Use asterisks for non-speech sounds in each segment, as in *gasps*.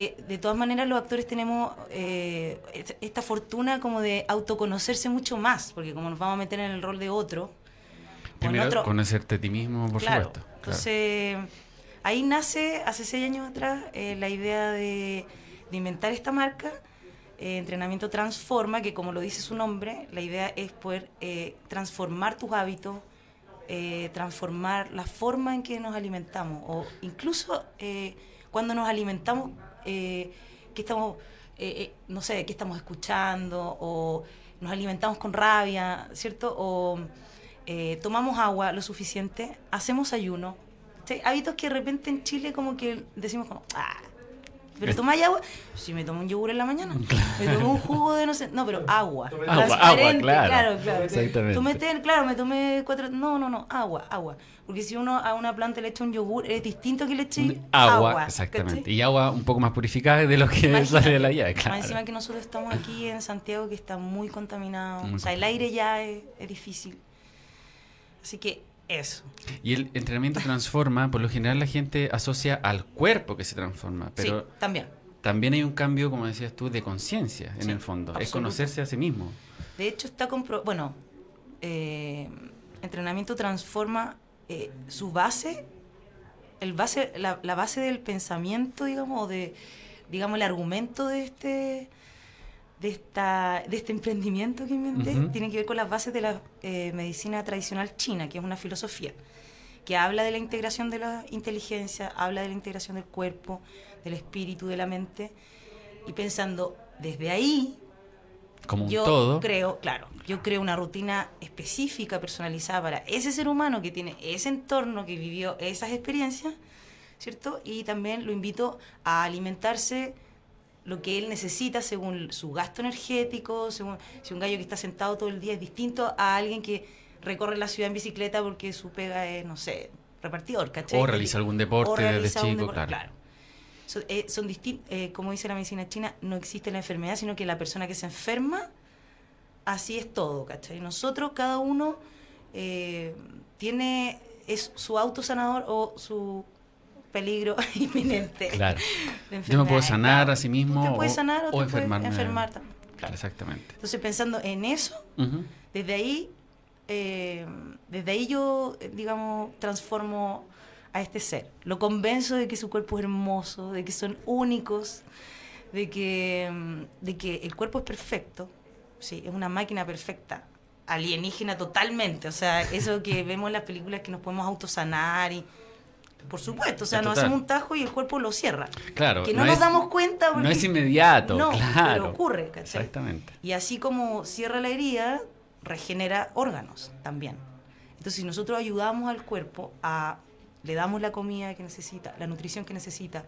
Eh, de todas maneras, los actores tenemos eh, esta fortuna como de autoconocerse mucho más, porque como nos vamos a meter en el rol de otro. Primero, conocerte a ti mismo, por supuesto. Entonces, ahí nace, hace seis años atrás, eh, la idea de, inventar esta marca, Entrenamiento Transforma, que como lo dice su nombre, la idea es poder transformar tus hábitos, transformar la forma en que nos alimentamos, o incluso cuando nos alimentamos eh, que estamos, eh, eh, no sé, qué estamos escuchando, o nos alimentamos con rabia, ¿cierto? O tomamos agua lo suficiente, hacemos ayuno. Hábitos que de repente en Chile como que decimos como, ah, ¿Pero tomáis agua? Si me tomo un yogur en la mañana. Me tomo un jugo de no sé. No, pero agua. Agua, agua claro. claro, claro. Exactamente. claro, me tomé cuatro. No, no, no. Agua, agua. Porque si uno a una planta le echa un yogur, es distinto que le eche agua. exactamente. Y agua un poco más purificada de lo que *laughs* sale de la llave, claro. Más encima que nosotros estamos aquí en Santiago, que está muy contaminado. o sea, el aire ya es difícil. Así que eso. Y el entrenamiento transforma, por lo general la gente asocia al cuerpo que se transforma, pero sí, también. También hay un cambio, como decías tú, de conciencia en el fondo, es conocerse a sí mismo. De hecho, está comprobado, bueno, eh, entrenamiento transforma eh, su base, el base la, la, base del pensamiento, digamos, o de, digamos, el argumento de este de, esta, de este emprendimiento que inventé tiene que ver con las bases de la eh, medicina tradicional china, que es una filosofía que habla de la integración de la inteligencia, habla de la integración del cuerpo, del espíritu, de la mente, y pensando desde ahí, como yo todo. creo, claro, yo creo una rutina específica, personalizada para ese ser humano que tiene ese entorno, que vivió esas experiencias, ¿cierto? Y también lo invito a alimentarse lo que él necesita según su gasto energético, según si un gallo que está sentado todo el día es distinto a alguien que recorre la ciudad en bicicleta porque su pega es, no sé, repartidor, ¿cachai? O realiza algún deporte desde chico, claro. Eh, son distintos, eh, como dice la medicina china, no existe la enfermedad, sino que la persona que se enferma, así es todo, ¿cachai? Nosotros, cada uno eh, tiene, es su autosanador o su peligro *laughs* inminente. Claro. Yo me puedo sanar a sí mismo o, sanar o, enfermar también. Claro. Exactamente. Entonces, pensando en eso, desde ahí, eh, desde ahí yo, digamos, transformo a este ser. Lo convenzo de que su cuerpo es hermoso, de que son únicos, de que, de que el cuerpo es perfecto, sí, es una máquina perfecta, alienígena totalmente. O sea, eso que vemos en las películas que nos podemos autosanar y por supuesto, o sea, nos hacemos un tajo y el cuerpo lo cierra. Claro. Que no, nos damos cuenta. no es inmediato, *laughs* no, claro. Pero ocurre, ¿cachai? Exactamente. Y así como cierra la herida, regenera órganos también. Entonces, si nosotros ayudamos al cuerpo a. le damos la comida que necesita, la nutrición que necesita,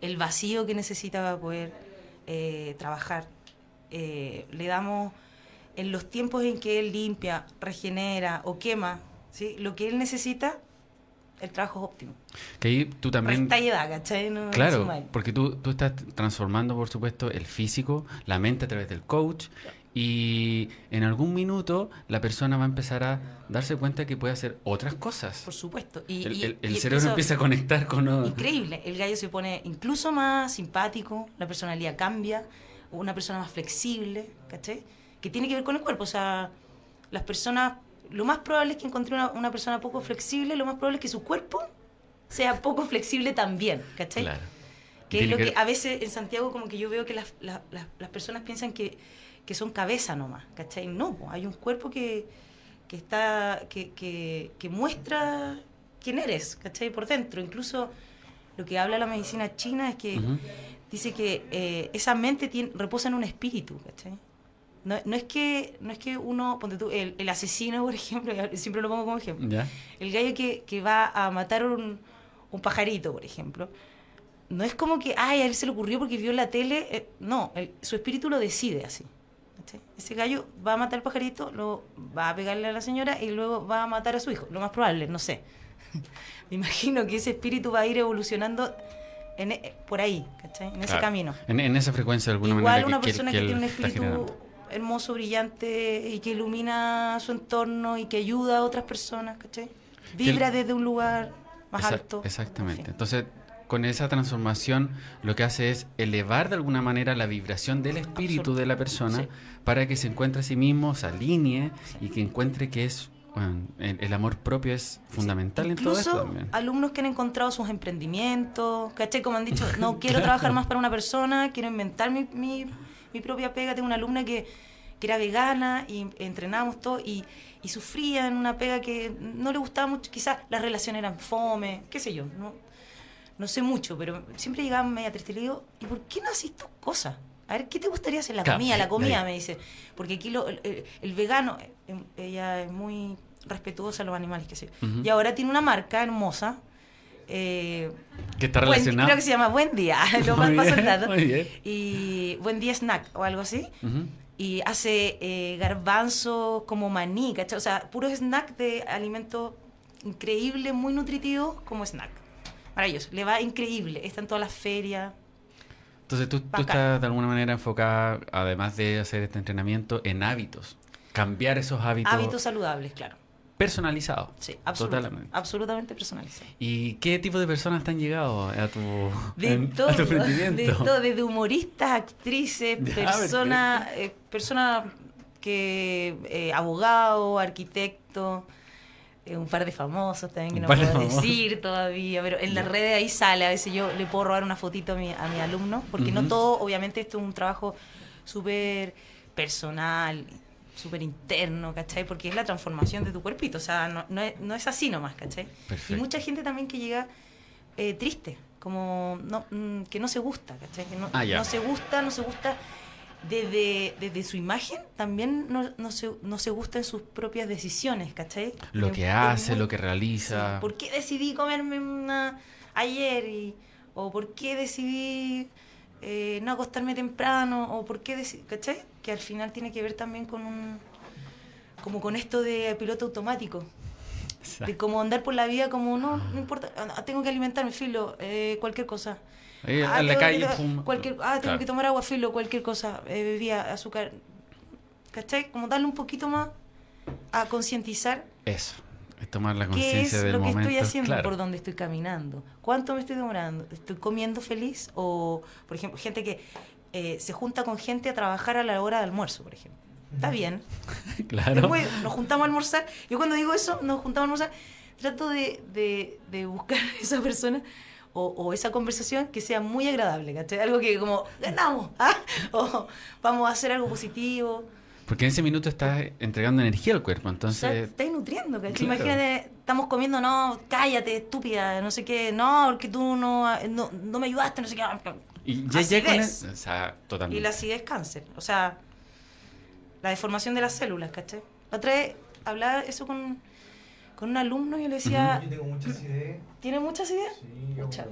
el vacío que necesita para poder eh, trabajar, eh, le damos en los tiempos en que él limpia, regenera o quema, ¿sí? lo que él necesita el trabajo es óptimo. Que ahí tú también... Está ¿cachai? claro, porque tú, tú estás transformando, por supuesto, el físico, la mente a través del coach, y en algún minuto la persona va a empezar a darse cuenta que puede hacer otras cosas. Por supuesto. Y, el, cerebro empieza a conectar con... Increíble. El gallo se pone incluso más simpático, la personalidad cambia, una persona más flexible, ¿cachai? Que tiene que ver con el cuerpo. O sea, las personas lo más probable es que encontré una, persona poco flexible, lo más probable es que su cuerpo sea poco flexible también, ¿cachai? Claro. Que es lo que, a veces en Santiago como que yo veo que las, personas piensan que, son cabeza nomás, ¿cachai? No, hay un cuerpo que, está, que, muestra quién eres, ¿cachai? Por dentro. Incluso lo que habla la medicina china es que dice que eh, esa mente tiene, reposa en un espíritu, ¿cachai? No, no, es que no es que uno, ponte tú, el, el asesino, *laughs* por ejemplo, siempre lo pongo como ejemplo, el gallo que, que, va a matar un, un, pajarito, por ejemplo, no es como que, ay, a él se le ocurrió porque vio la tele, eh, no, su espíritu lo decide así. Ese gallo va a matar al pajarito, lo va a pegarle a la señora y luego va a matar a su hijo, lo más probable, no sé. *laughs* Me imagino que ese espíritu va a ir evolucionando en, e, por ahí, ¿cachai? En ese camino. En, en, esa frecuencia de alguna Igual manera. una persona que, tiene un espíritu hermoso, brillante y que ilumina su entorno y que ayuda a otras personas, ¿cachai? Vibra desde un lugar más alto. Exactamente. Entonces, con esa transformación lo que hace es elevar de alguna manera la vibración del espíritu de la persona Sí. para que se encuentre a sí mismo, se alinee y que encuentre que es bueno, el, el amor propio es fundamental en todo esto también. alumnos que han encontrado sus emprendimientos, ¿cachai? Como han dicho, *laughs* no quiero trabajar más para una persona, quiero inventar mi, mi, mi propia pega. Tengo una alumna que, que era vegana y entrenábamos todo y, y sufría en una pega que no le gustaba mucho. Quizás las relaciones eran fome, qué sé yo. No, no sé mucho, pero siempre llegaba media triste y le digo, ¿y por qué no haces tus cosas? A ver, ¿qué te gustaría hacer? La comida, la comida, me dice. Porque aquí lo- el, vegano, eh, ella es muy respetuosa a los animales, que sé. yo. Ujú. Y ahora tiene una marca hermosa. Eh, Que está Buen- relacionado. creo que se llama Buen Día, *laughs* lo más bien, dato. muy bien. Y Buen Día Snack o algo así. Y hace eh, garbanzos como maní, ¿cachai? O sea, puros snack de alimentos increíbles, muy nutritivos como snack. Maravilloso, le va increíble. Está en todas las ferias. Entonces tú, tú estás de alguna manera enfocada, además de hacer este entrenamiento, en hábitos. Cambiar esos hábitos, Hábitos saludables, claro. Personalizados. Sí, absolutamente, Totalmente. absolutamente personalizados. ¿Y qué tipo de personas te han llegado a tu, De en- todo, a tu de todo, desde humoristas, actrices, personas, eh, personas que, eh, abogado, arquitecto, eh, un par de famosos también que Un no de puedo decir todavía, pero en las redes ahí sale, a veces yo le puedo robar una fotito a mi, a mi alumno, porque no todo, obviamente esto es un trabajo súper personal, súper interno, ¿cachai? Porque es la transformación de tu cuerpito, o sea, no, no es, no es así nomás, ¿cachai? Y mucha gente también que llega eh, triste, como no, mm, que no se gusta, ¿cachai? Que no, Ah, no se gusta, no se gusta desde, desde su imagen, también no, no, se, no se gusta en sus propias decisiones, ¿cachai? Lo que hace, muy- lo que realiza. Sí, ¿Por qué decidí comerme una ayer? Y, ¿O por qué decidí eh, no acostarme temprano? ¿O por qué decidí, ¿cachai? Que al final tiene que ver también con un... como con esto de piloto automático de cómo andar por la vida como no, no importa, ah, tengo que alimentarme, filo, eh, cualquier cosa. Ah, en la calle, que- pum. cualquier, ah, tengo Claro. que tomar agua, filo, cualquier cosa, eh, bebida, azúcar. ¿Cachai? Como darle un poquito más a concientizar Eso, es tomar la qué conciencia es del lo que momento. estoy haciendo, claro. por dónde estoy caminando, cuánto me estoy demorando, estoy comiendo feliz o, por ejemplo, gente que eh, se junta con gente a trabajar a la hora de almuerzo, por ejemplo. Está bien, *laughs* Claro. Después nos juntamos a almorzar. Yo cuando digo eso, nos juntamos a almorzar, trato de, de, de buscar *laughs* esa persona o, o esa conversación que sea muy agradable, ¿cachai? Algo que como, ganamos, *laughs* ¿ah? O vamos a hacer algo positivo. Porque en ese minuto estás entregando energía al cuerpo, O sea, entonces... estáis nutriendo, ¿cachai? Claro. Imagínate, estamos comiendo, no, cállate, estúpida, no sé qué, no, porque tú no, no, no me ayudaste, no sé qué. Y ya, con o sea, Y totalmente. la acidez es cáncer. O sea, la deformación de las células, ¿cachai? La otra vez hablaba eso con, con un alumno y yo le decía, Yo tengo mucha acidez. ¿tiene mucha acidez? Sí, yo Mucha.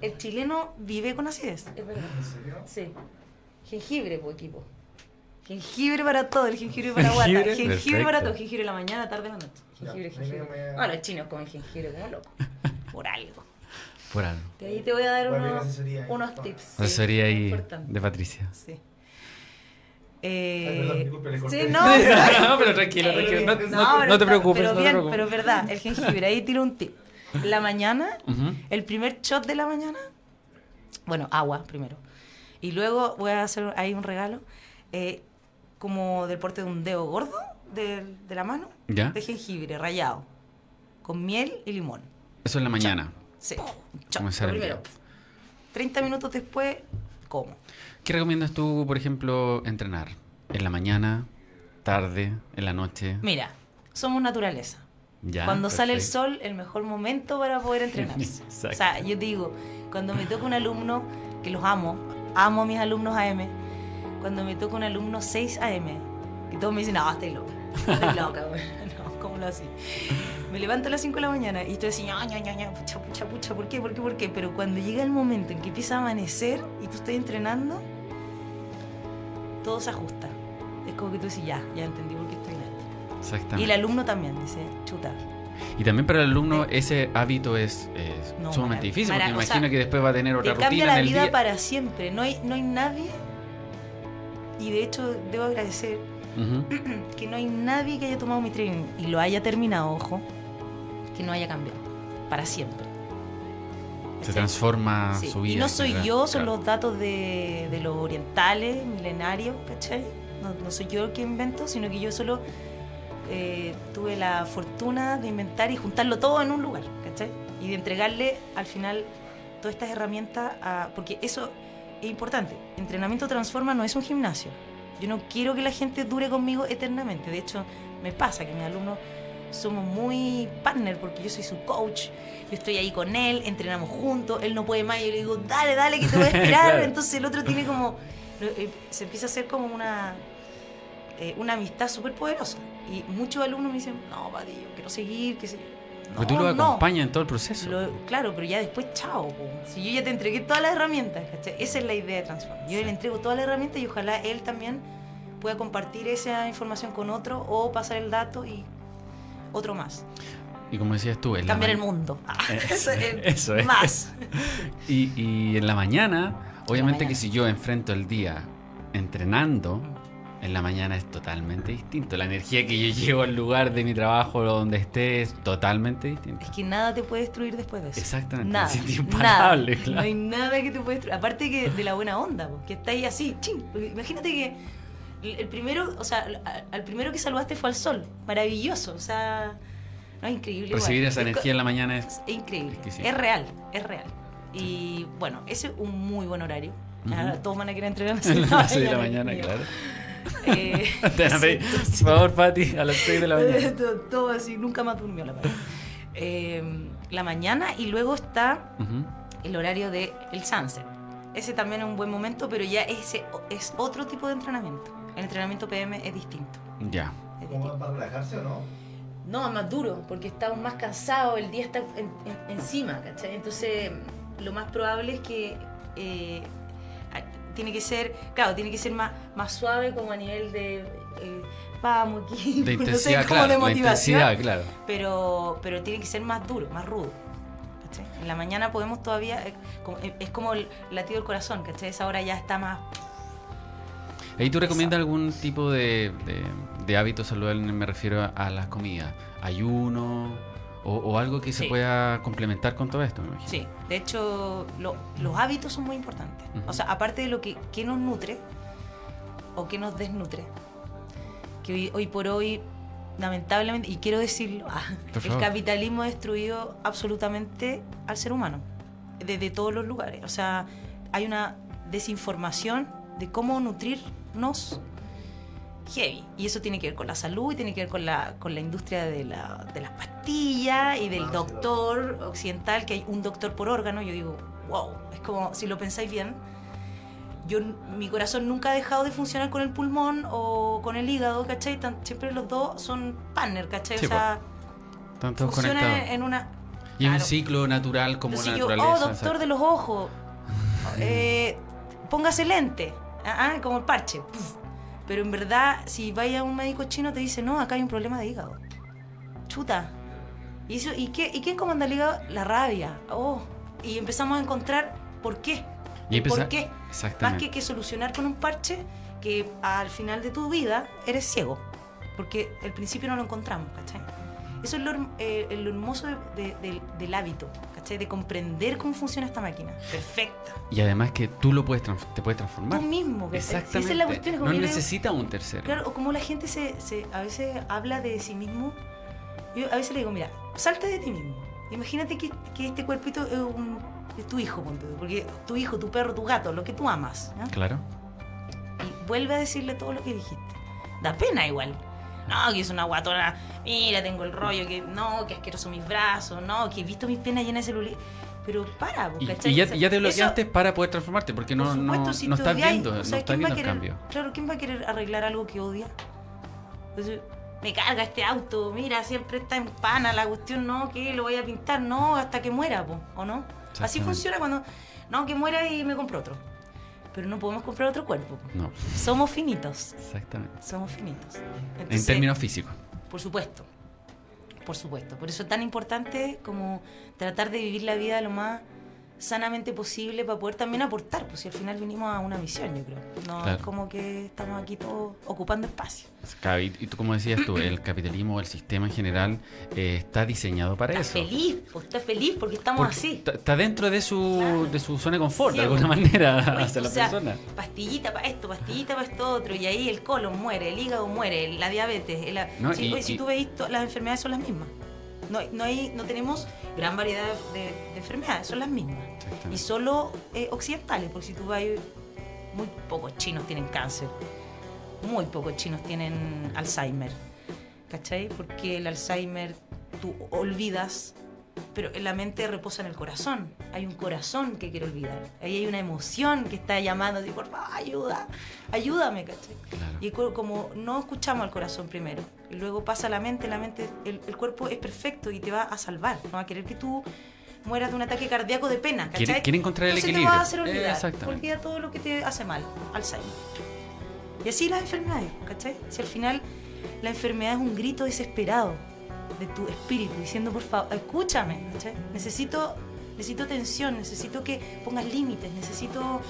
El chileno vive con acidez. Es verdad. ¿En serio? Sí. Jengibre, pues, equipo. Jengibre para todo, el jengibre para guata. Jengibre, Jengibre para todo, jengibre en la mañana, tarde, en la noche. Jengibre, Ya, jengibre. Bueno, los chinos comen jengibre como locos. Por algo. Por algo. De ahí te voy a dar pedir unos, asesoría ahí. unos tips. sí, Asesoría ahí de Patricia. Sí. Eh, Ay, perdón, disculpe, le corté. sí, no, no, pero tranquilo, tranquilo. No, no, no- pero no te preocupes. Pero no te bien, preocupes. pero es verdad, el jengibre, ahí tiro un tip. La mañana, el primer shot de la mañana, bueno, agua primero. Y luego voy a hacer ahí un regalo, eh, como del porte de un dedo gordo de, de la mano, ¿Ya? de jengibre rallado, con miel y limón. Eso en la mañana. Sí, shot, Comenzar el primero. día. 30 minutos después, como. ¿Qué recomiendas tú, por ejemplo, entrenar? ¿En la mañana, tarde, en la noche? Mira, somos naturaleza. Ya, cuando sale el perfecto. sol, el mejor momento para poder entrenarse. *laughs* Exacto. O sea, yo digo, cuando me toca un alumno, que los amo, amo a mis alumnos AM, cuando me toca un alumno 6 AM, y todos me dicen, no, estoy loca, estoy *laughs* loca, *laughs* no, ¿cómo lo así? Me levanto a las 5 de la mañana y estoy así, ña, ña, ña, pucha, pucha, pucha, ¿por qué, por qué, por qué? Pero cuando llega el momento en que empieza a amanecer y tú estás entrenando, todo se ajusta. Es como que tú dices, ya, ya entendí por qué estoy en esto. Exactamente. Y el alumno también dice, chuta, Y también para el alumno ese hábito es, es No, sumamente difícil, porque marav- o imagino sea, que después va a tener otra te cambia rutina la en el vida día. para siempre. No hay, no hay nadie, y de hecho debo agradecer Ujú. *clears throat* que no hay nadie que haya tomado mi training y lo haya terminado, ojo, que no haya cambiado. Para siempre. Se transforma Sí, su vida. Y no soy yo, son claro. los datos de, de los orientales, milenarios, ¿cachai? No, no soy yo el que invento, sino que yo solo eh, tuve la fortuna de inventar y juntarlo todo en un lugar, ¿cachai? Y de entregarle al final todas estas herramientas a... Porque eso es importante. Entrenamiento Transforma no es un gimnasio. Yo no quiero que la gente dure conmigo eternamente. De hecho, me pasa que mis alumnos somos muy partner porque yo soy su coach, yo estoy ahí con él, entrenamos juntos, él no puede más y yo le digo, dale, dale, que te voy a *laughs* esperar. Claro. Entonces el otro tiene como, eh, se empieza a hacer como una, eh, una amistad súper poderosa. Y muchos alumnos me dicen, no, Pati, yo quiero seguir, que sé yo". Porque tú No, lo no. acompañas en todo el proceso. Lo- claro, pero ya después, chao. po. Si yo ya te entregué todas las herramientas, ¿cachai? Esa es la idea de Transform. Yo Sí. le entrego todas las herramientas y ojalá él también pueda compartir esa información con otro o pasar el dato y otro más. Y como decías tú, en la Cambiar el mundo. Ah, Eso, *laughs* eso es, *laughs* es. Más. *laughs* Y, y en la mañana, obviamente mañana. que si yo enfrento el día entrenando, en la mañana es totalmente distinto. La energía que yo llevo al lugar de mi trabajo o donde esté es totalmente distinta. Es que nada te puede destruir después de eso. Exactamente, Nada. siento imparable, nada. claro. No hay nada que te puede destruir. Aparte que de la buena onda, po, que está ahí así, ching. Porque Imagínate que el primero, o sea, al- primero que saludaste fue al sol. Maravilloso. O sea, no es increíble. igual. Recibir esa Es energía en la mañana es... Es increíble. Exquisito. Es real, es real. Y bueno, ese es un muy buen horario. Ahora todos van a querer entrenar a las *laughs* las 6 seis de la mañana, mío. claro. Eh, *laughs* Por favor, Pati, a las 6 de la mañana. *laughs* todo, todo así, nunca más durmió la pareja. Eh, la mañana y luego está Ujú. el horario de el sunset. Ese también es un buen momento, pero ya ese es otro tipo de entrenamiento. El entrenamiento PM es distinto. Ya. es ¿Cómo distinto. para relajarse o no? No, es más duro, porque estamos más cansados, el día está en- en- encima, ¿cachai? Entonces, lo más probable es que eh, tiene que ser, claro, tiene que ser más, más suave como a nivel de, eh, vamos, *laughs* aquí, De no sé, como claro. de motivación, intensidad, claro. pero, pero tiene que ser más duro, más rudo. ¿cachai? En la mañana podemos todavía, eh, es como el latido del corazón, ¿cachai? Esa hora ya está más... ¿Ahí tú recomiendas algún tipo de, de, de hábito saludable? Me refiero a, a las comidas. ¿Ayuno? O, o algo que se pueda complementar con todo esto, me imagino. Sí, de hecho, lo- los hábitos son muy importantes. O sea, aparte de lo que, que nos nutre o que nos desnutre, que hoy, hoy por hoy, lamentablemente, y quiero decirlo, *laughs* ah, el capitalismo ha destruido absolutamente al ser humano, desde todos los lugares. O sea, hay una desinformación de cómo nutrirnos heavy. Y eso tiene que ver con la salud y tiene que ver con la, con la industria de, la, de las pastillas y del Ah, doctor occidental, que hay un doctor por órgano. Yo digo, wow, es como, si lo pensáis bien, yo, mi corazón nunca ha dejado de funcionar con el pulmón o con el hígado, ¿cachai? Tan- siempre los dos son partner, ¿cachai? Sí, o sea, Están todos funciona conectados. en una... Y es un claro. ciclo natural como Entonces la yo, naturaleza. oh, doctor de los ojos, eh, póngase lente, ah, ah, como el parche. puf. Pero en verdad, si vaya a un médico chino, te dice, no, acá hay un problema de hígado. Chuta. ¿Y, eso, ¿y, qué, ¿Y quién comanda el hígado? La rabia. Oh. Y empezamos a encontrar por qué. Y El empezar- ¿Por qué? Más que, que solucionar con un parche, que al final de tu vida eres ciego. Porque al principio no lo encontramos, ¿cachai? Eso es lo, eh, lo hermoso de- de- del- del hábito, ¿cachai? De comprender cómo funciona esta máquina. Perfecta. Y además que tú lo puedes te puedes transformar. Tú mismo, Exactamente. esa es la cuestión. no necesita un tercero. Claro, o como la gente se, se- a veces habla de sí mismo. Yo a veces le digo, mira, salte de ti mismo. Imagínate que, que este cuerpito es, un, es tu hijo, porque tu hijo, tu perro, tu gato, lo que tú amas. Claro. Y vuelve a decirle todo lo que dijiste. Da pena igual. No, que es una guatona. Mira, tengo el rollo, que no, que asqueroso mis brazos, no, que he visto mis penas llenas de celulitis. Pero para, Y, ¿cachai? y ya, ya te eso- bloqueaste para poder transformarte, porque no, no, si no estás viendo, o no estás ¿quién va a viendo el cambio. Claro, ¿quién va a querer arreglar algo que odia? Entonces, me carga este auto, mira, siempre está en pana la cuestión, no, que lo voy a pintar, no, hasta que muera, po, ¿o no? Así funciona cuando, no, que muera y me compro otro. Pero no podemos comprar otro cuerpo. po. No, Somos finitos, exactamente. somos finitos. En términos físicos. por supuesto, por supuesto. Por eso es tan importante como tratar de vivir la vida lo más sanamente posible para poder también aportar, pues si al final vinimos a una misión, yo creo. No Claro. es como que estamos aquí todos ocupando espacio. Y, y tú como decías tú, el capitalismo, el sistema en general, eh, está diseñado para Está eso. feliz, pues está feliz porque estamos Porque así. Está, dentro de su, Claro. de su zona de confort, Sí, de alguna pues. manera, *laughs* Uy, hacia la o sea, persona. Pastillita para esto, pastillita para esto otro, y ahí el colon muere, el hígado muere, la diabetes. el- No, si, y- oye, si y- tú veis, to- las enfermedades son las mismas. No, no, hay, no tenemos gran variedad de, de enfermedades, son las mismas. Y solo eh, occidentales, porque si tú vas, muy pocos chinos tienen cáncer, muy pocos chinos tienen Alzheimer, ¿cachai? Porque el Alzheimer tú olvidas, pero en la mente reposa en el corazón. Hay un corazón que quiere olvidar. Ahí hay una emoción que está llamando, así, por favor, ayuda, ayúdame, ¿cachai? Claro. Y como no escuchamos al corazón primero, y luego pasa a la mente, la mente, el, el cuerpo es perfecto y te va a salvar, no va a querer que tú mueras de un ataque cardíaco de pena, ¿cachai? Quiere- quiere encontrar el Entonces equilibrio. te va a hacer olvidar, Exactamente. olvida todo lo que te hace mal, Alzheimer. Y así las enfermedades, ¿cachai? Si al final la enfermedad es un grito desesperado de tu espíritu diciendo, por favor, escúchame. Necesito, necesito atención, necesito que pongas límites, necesito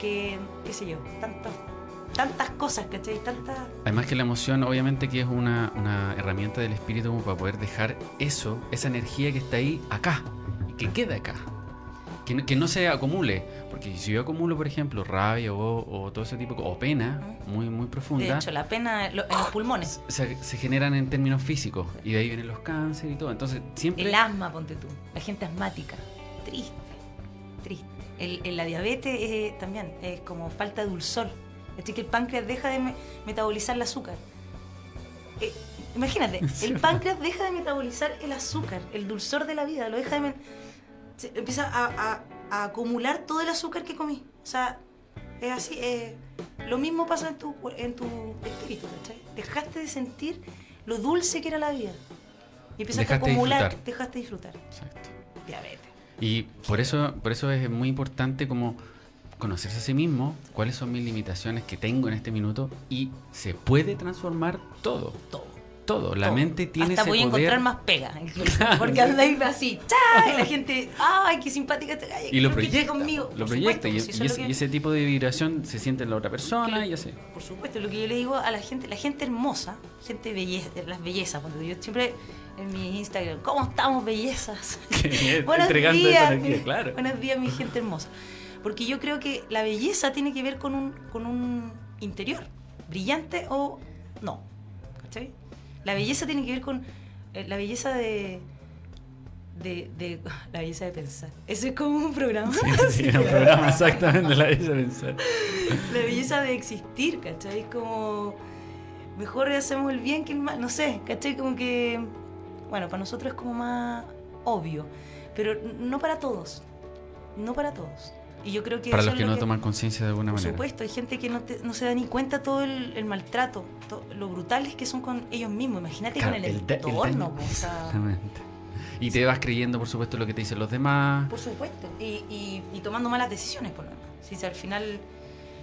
que, qué sé yo, tantas, cosas, ¿cachai? Tantas... Además que la emoción obviamente que es una, una herramienta del espíritu como para poder dejar eso, esa energía que está ahí, acá, que quede acá. Que que no se acumule. Porque si yo acumulo, por ejemplo, rabia o, o todo ese tipo, o pena muy, muy De profunda, hecho, la pena lo- en los pulmones. se, se generan en términos físicos. Y de ahí vienen los cánceres y todo. Entonces, siempre... El asma, ponte tú. La gente asmática. Triste. Triste. El, el- la diabetes eh, también es como falta de dulzor. Es decir, que el páncreas deja de me- metabolizar el azúcar. Eh, imagínate, *laughs* el páncreas deja de metabolizar el azúcar, el dulzor de la vida, lo deja de... se empieza a, a- a acumular todo el azúcar que comí. O sea, es así. eh, lo mismo pasa en tu, en tu espíritu, ¿cachai? Dejaste de sentir lo dulce que era la vida. Y empezaste Dejaste a acumular, disfrutar. dejaste de disfrutar. Exacto. Diabetes. Y por eso, por eso es muy importante como conocerse a sí mismo, cuáles son mis limitaciones que tengo en este minuto y se puede transformar todo, Todo. Todo. La todo. mente tiene Hasta ese voy a poder encontrar más pega. *laughs* Porque andáis así, ¡cha! Y la gente, ¡ay, qué simpática galla! y lo proyecta, conmigo. lo proyecta supuesto, y, si y eso es ese, y tipo de vibración se siente en la otra persona que- y así. Por supuesto, lo que yo le digo a la gente, la gente hermosa, gente belleza, las bellezas, cuando yo siempre en mi Instagram, ¿cómo estamos bellezas? *laughs* *laughs* Buenos días, energía, claro. buenos días, mi gente hermosa. Porque yo creo que la belleza tiene que ver con un, con un interior, brillante o no. ¿Cachai? La belleza tiene que ver con eh, la belleza de, de, de- *laughs* La belleza de pensar. Eso es como un programa. Sí, en un *laughs* programa exactamente la hice pensar. la belleza de existir, ¿cachai? Es como. Mejor hacemos el bien que el mal, no sé, ¿cachai? Como que. Bueno, para nosotros es como más obvio, pero no para todos. No para todos. Y yo creo que. Para los que no toman conciencia de alguna Por manera. supuesto, hay gente que no, te- no se da ni cuenta todo el, el maltrato, to- lo brutales que son con ellos mismos. Imagínate Claro, con el, el da- el entorno, daño. Exactamente. Y te vas creyendo, por supuesto, lo que te dicen los demás. Por supuesto. Y, y- y tomando malas decisiones, por lo menos. Sí, sí, al final,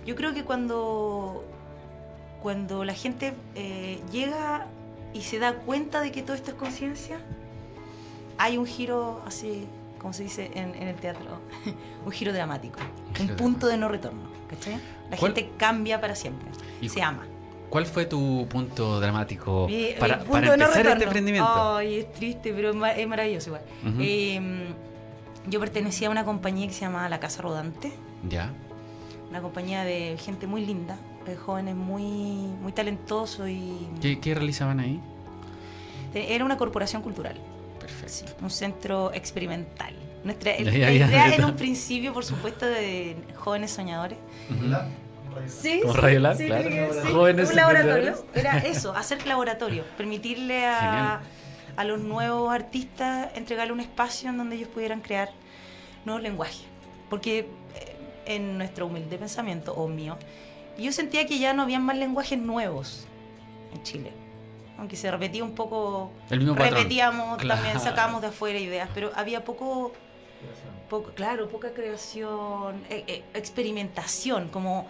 yo creo que cuando, cuando la gente eh, llega y se da cuenta de que todo esto es conciencia, hay un giro así, como se dice en, en el teatro, *laughs* un giro dramático, Giro un punto de no retorno. ¿cachai? La ¿Cuál- gente cambia para siempre, ¿Y se ama. ¿Cuál fue tu punto dramático para, punto para de no empezar este emprendimiento? Ay, es triste, pero es ma- es maravilloso igual. Eh, yo pertenecía a una compañía que se llama La Casa Rodante, Ya. una compañía de gente muy linda, de jóvenes muy, muy talentosos y ¿Qué, qué realizaban ahí? era una corporación cultural, Perfecto. sí, un centro experimental. Nuestra ya, ya, idea ya. en *laughs* un principio, por supuesto, de jóvenes soñadores. Sí, Como Radio Lab, sí, claro. sí. Jóvenes un laboratorio. Era *laughs* eso, hacer laboratorio, permitirle a, a los nuevos artistas entregarle un espacio en donde ellos pudieran crear nuevos lenguajes. Porque eh, en nuestro humilde pensamiento, o mío, yo sentía que ya no había más lenguajes nuevos en Chile. Aunque se repetía un poco, El mismo patrón. repetíamos, Claro. también sacábamos de afuera ideas, pero había poco poco, claro, poca creación, eh, eh, experimentación, como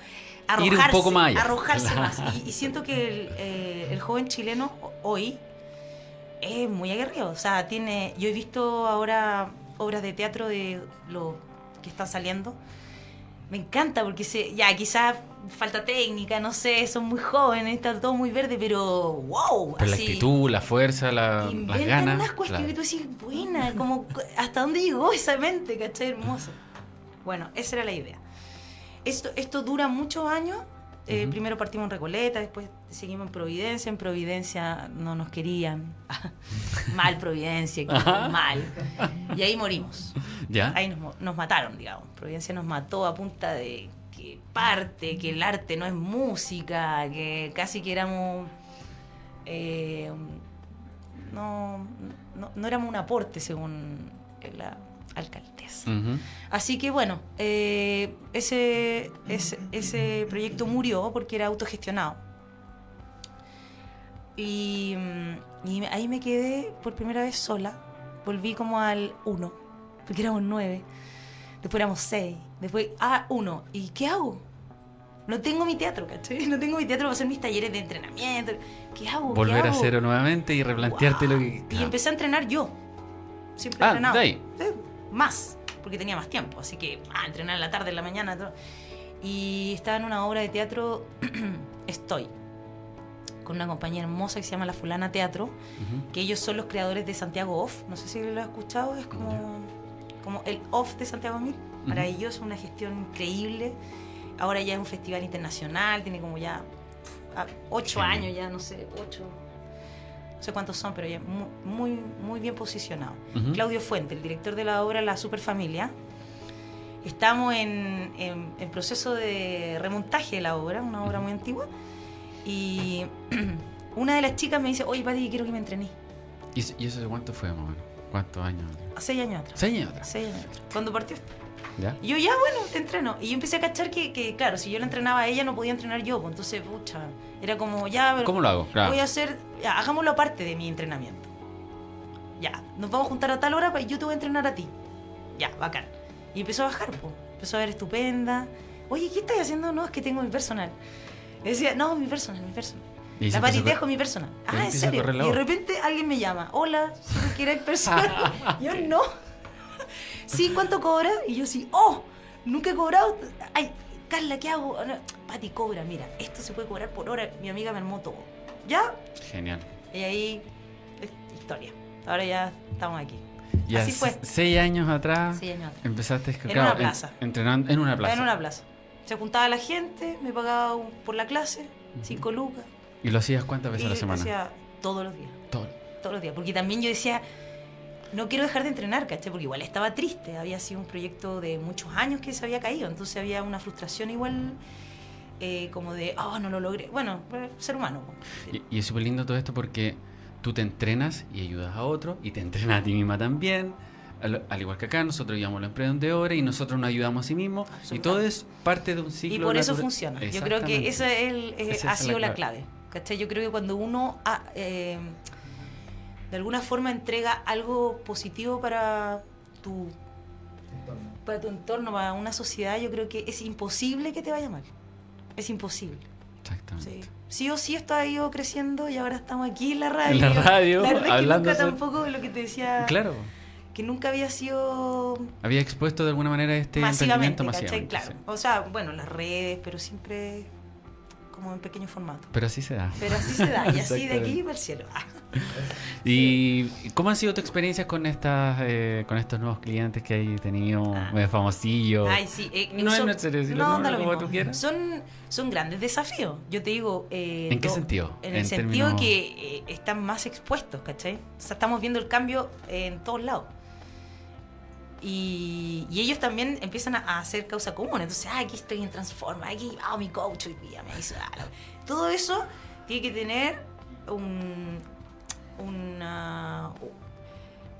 Ir un arrojarse, poco más allá. arrojarse Claro. más. Y, y siento que el, eh, el joven chileno ho- hoy es muy aguerrido. O sea, tiene, yo he visto ahora obras de teatro de los que están saliendo. Me encanta porque se, ya quizás falta técnica, no sé, son muy jóvenes, está todo muy verde, pero wow. Pero la actitud, la fuerza, la- las ganas. unas cuestiones que tú decís, buena, como hasta dónde llegó esa mente, ¿cachai? Hermoso. Bueno, esa era la idea. Esto, esto dura muchos años. Eh. Primero partimos en Recoleta, después seguimos en Providencia. En Providencia no nos querían. *laughs* mal Providencia, *laughs* mal. Y ahí morimos. ¿Ya? Ahí nos mataron, digamos. Providencia nos mató a punta de que parte, que el arte no es música, que casi que éramos. eh, no, no, no éramos un aporte, según la alcaldesa. Así que bueno, eh, ese, ese, ese proyecto murió porque era autogestionado. Y, mm, y ahí me quedé por primera vez sola. Volví como al 1, porque éramos 9. Después éramos 6. Después, ah, 1. ¿Y qué hago? No tengo mi teatro, ¿cachai? *laughs* No tengo mi teatro para hacer mis talleres de entrenamiento. ¿Qué hago? ¿Qué Volver a cero nuevamente y replantearte Wow. lo que. Y empecé a entrenar yo. Siempre he Ah, entrenado. de ahí. Sí, más, porque tenía más tiempo. Así que, ah, entrenar en la tarde, en la mañana. todo. Y estaba en una obra de teatro, *clears throat* Estoy, con una compañía hermosa que se llama La Fulana Teatro, que ellos son los creadores de Santiago Off. No sé si lo has escuchado, es como, como el Off de Santiago Mil. Maravilloso, una gestión increíble. Ahora ya es un festival internacional, tiene como ya ocho años, ya no sé, ocho, no sé cuántos son, pero ya muy, muy, bien posicionado. Ujú. Claudio Fuente, el director de la obra La Superfamilia. Estamos en, en- en proceso de remontaje de la obra, una obra muy antigua. Y *clears throat* una de las chicas me dice, oye, Pati, quiero que me entrené. ¿Y, eso- ¿Y eso de cuánto fue, más o menos? ¿Cuántos años? Seis años atrás. ¿Seis años atrás? Seis años atrás. Cuando partió. ¿Ya? Y yo, ya, bueno, te entreno. Y yo empecé a cachar que, que, claro, si yo la entrenaba a ella, no podía entrenar yo. Pues entonces, pucha, era como, ya, pero ¿Cómo lo hago? Claro. voy a hacer, ya, hagámoslo aparte de mi entrenamiento. Ya, nos vamos a juntar a tal hora y yo te voy a entrenar a ti. Ya, bacán. Y empezó a bajar, pues. Empezó a ver estupenda. Oye, ¿qué estás haciendo? No, es que tengo mi personal. Le decía, no, mi personal, mi personal. Y La empezó Pati a cor- dejo mi personal. y Ah, ¿en serio? Y de repente alguien me llama. Hola, ¿solo quieres personal? *laughs* yo no. Sí, ¿cuánto cobra? Y yo sí, oh, nunca he cobrado. Ay, Carla, ¿qué hago? No, Pati, cobra, mira, esto se puede cobrar por hora. Mi amiga me armó todo. ¿Ya? Genial. Y ahí, historia. Ahora ya estamos aquí. Y Así fue. Seis años atrás Seis años atrás. empezaste En claro, una plaza. entrenando en una plaza. En una plaza. Se juntaba la gente, me pagaba un- por la clase, cinco lucas. ¿Y lo hacías cuántas veces y a la semana? hacía todos los días. Todo. todos los días. Porque también yo decía, no quiero dejar de entrenar, ¿cachai? Porque igual estaba triste. Había sido un proyecto de muchos años que se había caído. Entonces había una frustración igual, eh, como de, oh, no lo logré. Bueno, eh, ser humano. Y, y es súper lindo todo esto porque tú te entrenas y ayudas a otro y te entrenas a ti misma también. Al, al igual que acá, nosotros ayudamos a los emprendedores y nosotros nos ayudamos a sí mismos. Y todo es parte de un ciclo. Y por eso funciona. Yo creo que esa es el- eh, Esa ha sido la la clave. ¿cachai? Yo creo que cuando uno eh, de alguna forma entrega algo positivo para tu, para tu entorno, para una sociedad, yo creo que es imposible que te vaya mal. Es imposible. Exactamente. Sí. sí o sí esto ha ido creciendo y ahora estamos aquí en la radio. En la radio, La verdad es que hablando nunca tampoco lo que te decía, Claro. que nunca había sido Había expuesto de alguna manera este masivamente, masivamente. Claro. sí. O sea, bueno, las redes, pero siempre como en pequeño formato. Pero así se da. Pero así se da, y así de aquí para el cielo. Ah. *laughs* ¿Y cómo han sido tu experiencia con estas, eh, con estos nuevos clientes que hay tenido, Ah. eh, famosillos? Ay, sí. eh, No es son- necesario decirlo, no, no, como tú quieras. Son, son grandes desafíos. Yo te digo. eh, ¿En qué sentido? En el En sentido que eh, están más expuestos, ¿cachai? O sea, estamos viendo el cambio en todos lados. Y, y ellos también empiezan a, a hacer causa común. Entonces, ah, aquí estoy en Transforma, aquí, ah, mi coach hoy día me hizo. Todo eso tiene que tener un. Una.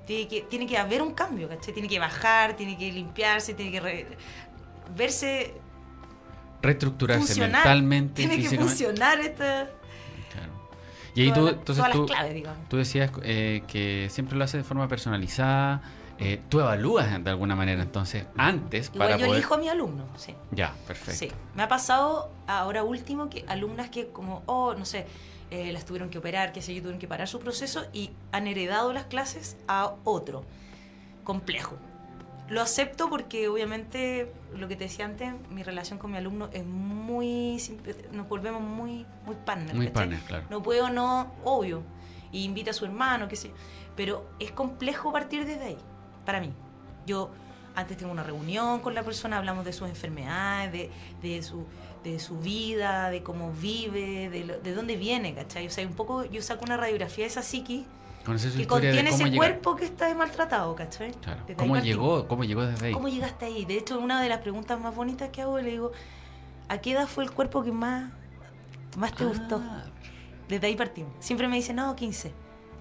Tiene que, tiene que haber un cambio, ¿cachai? Tiene que bajar, tiene que limpiarse, tiene que re- verse Reestructurarse funcionar. mentalmente, tiene que funcionar esta. Claro. Y ahí tú, entonces tú, claves, tú decías eh, que siempre lo haces de forma personalizada. Eh, tú evalúas de alguna manera, entonces, antes Igual para yo poder... elijo a mi alumno, sí. Ya, perfecto. Sí, me ha pasado ahora último que alumnas que como, oh, no sé, eh, las tuvieron que operar, que sé yo, tuvieron que parar su proceso y han heredado las clases a otro. Complejo. Lo acepto porque obviamente, lo que te decía antes, mi relación con mi alumno es muy... simple- Nos volvemos muy, muy partner. Muy partner, claro. No puedo, no, obvio. Y invita a su hermano, qué sé yo. Pero es complejo partir desde ahí, para mí. Yo antes tengo una reunión con la persona, hablamos de sus enfermedades, de, de su, de su vida, de cómo vive, de, lo- de dónde viene, ¿cachai? O sea, un poco yo saco una radiografía de esa psiqui que contiene ese llegar. cuerpo que está maltratado, ¿cachai? Claro. ¿Cómo llegó? ¿Cómo llegó desde ahí? ¿Cómo llegaste ahí? De hecho, una de las preguntas más bonitas que hago, le digo, ¿a qué edad fue el cuerpo que más, más te gustó? Ah, Desde ahí partimos. Siempre me dicen, no, 15.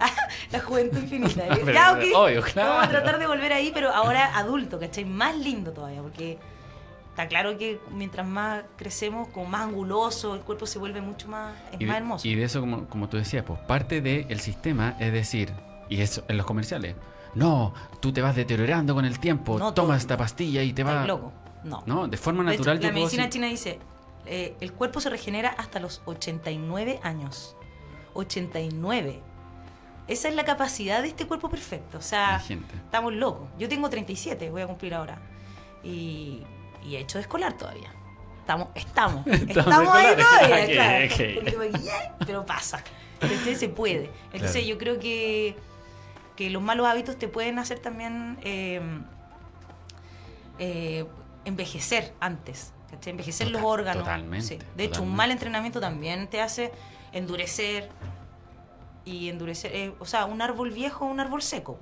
*laughs* la juventud infinita. Pero, ya, ok. obvio, claro. Vamos a tratar de volver ahí, pero ahora adulto, ¿cachai? Más lindo todavía, porque está claro que mientras más crecemos, como más anguloso, el cuerpo se vuelve mucho más, es y, más de, hermoso. y de eso, como, como tú decías, pues parte del sistema es decir, y eso en los comerciales, no, tú te vas deteriorando con el tiempo, No, toma esta pastilla y te va... loco. No. No, de forma De hecho, natural la yo puedo medicina decir- china dice, eh, el cuerpo se regenera hasta los 89 años. 89. Esa es la capacidad de este cuerpo perfecto. O sea, Imagínate. estamos locos. Yo tengo 37, voy a cumplir ahora. Y, y he hecho de escolar todavía. Estamos, estamos. *laughs* estamos ahí todavía, Ok, *laughs* claro. Pero pasa. Entonces se puede. Entonces Claro. yo creo que, que los malos hábitos te pueden hacer también eh, eh, envejecer antes. ¿cachai? Envejecer los órganos. totalmente, Sí. De hecho, un mal entrenamiento también te hace endurecer. Y endurecer, eh, o sea, un árbol viejo o un árbol seco.